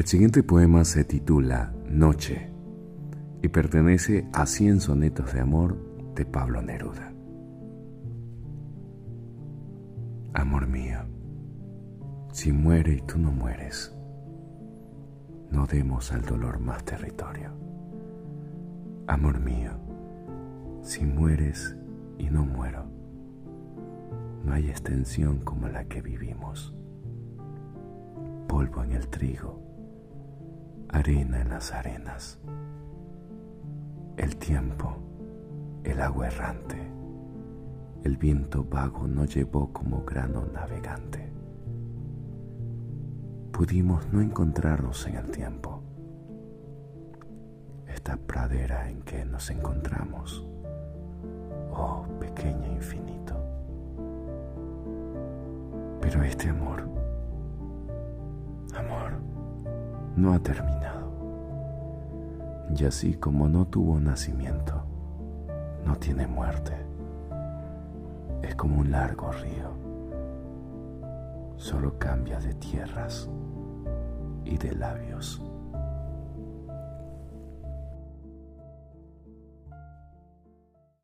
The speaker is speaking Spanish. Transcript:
El siguiente poema se titula Noche y pertenece a 100 sonetos de amor de Pablo Neruda. Amor mío, si muere y tú no mueres, no demos al dolor más territorio. Amor mío, si mueres y no muero, no hay extensión como la que vivimos. Polvo en el trigo arena en las arenas. El tiempo, el agua errante, el viento vago nos llevó como grano navegante. Pudimos no encontrarnos en el tiempo, esta pradera en que nos encontramos, oh pequeño infinito. Pero este amor, amor, no ha terminado. Y así como no tuvo nacimiento, no tiene muerte. Es como un largo río. Solo cambia de tierras y de labios.